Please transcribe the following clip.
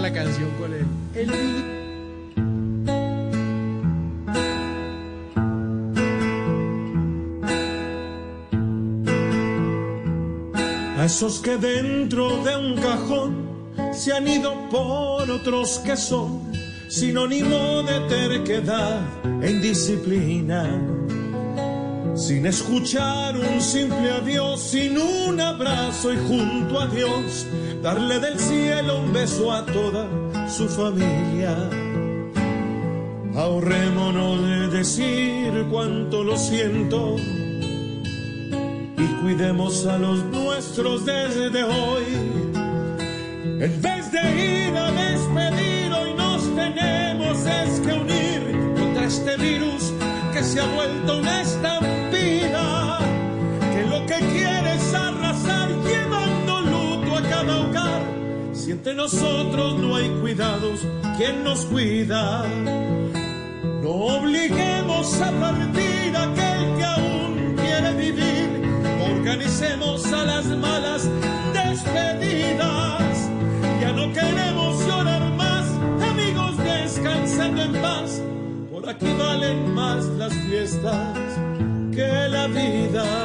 la canción con él. El A esos que dentro de un cajón se han ido por otros que son sinónimo de terquedad e indisciplina. Sin escuchar un simple adiós, sin un abrazo y junto a Dios, darle del cielo un beso a toda su familia. Ahorrémonos de decir cuánto lo siento y cuidemos a los nuestros desde hoy. En vez de ir a despedir, hoy nos tenemos es que unir contra este virus que se ha vuelto estampida, que lo que quiere es arrasar llevando luto a cada hogar. Si entre nosotros no hay cuidados, ¿quién nos cuida? No obliguemos a partir aquel que aún quiere vivir. Organicemos a las malas despedidas. Ya no queremos llorar más, amigos descansando en paz. Por aquí valen más las fiestas que la vida.